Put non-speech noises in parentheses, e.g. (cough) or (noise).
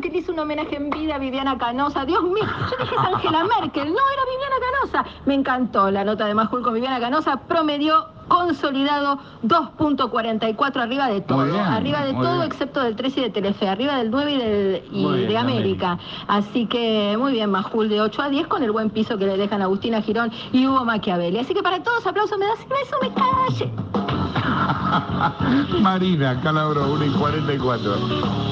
Que le hizo un homenaje en vida a Viviana Canosa. Dios mío, yo dije es Angela Merkel. No, era Viviana Canosa. Me encantó la nota de Majul con Viviana Canosa. Promedió consolidado 2.44 arriba de todo. bien, arriba de todo bien. excepto del 13 y de Telefe. Arriba del 9 y, del, y bien, de América. Así que muy bien, Majul de 8 a 10 con el buen piso que le dejan Agustina Girón y Hugo Machiavelli. Así que para todos, aplausos, me das eso me calle. (laughs) Marina, Calabro, 1 y 44.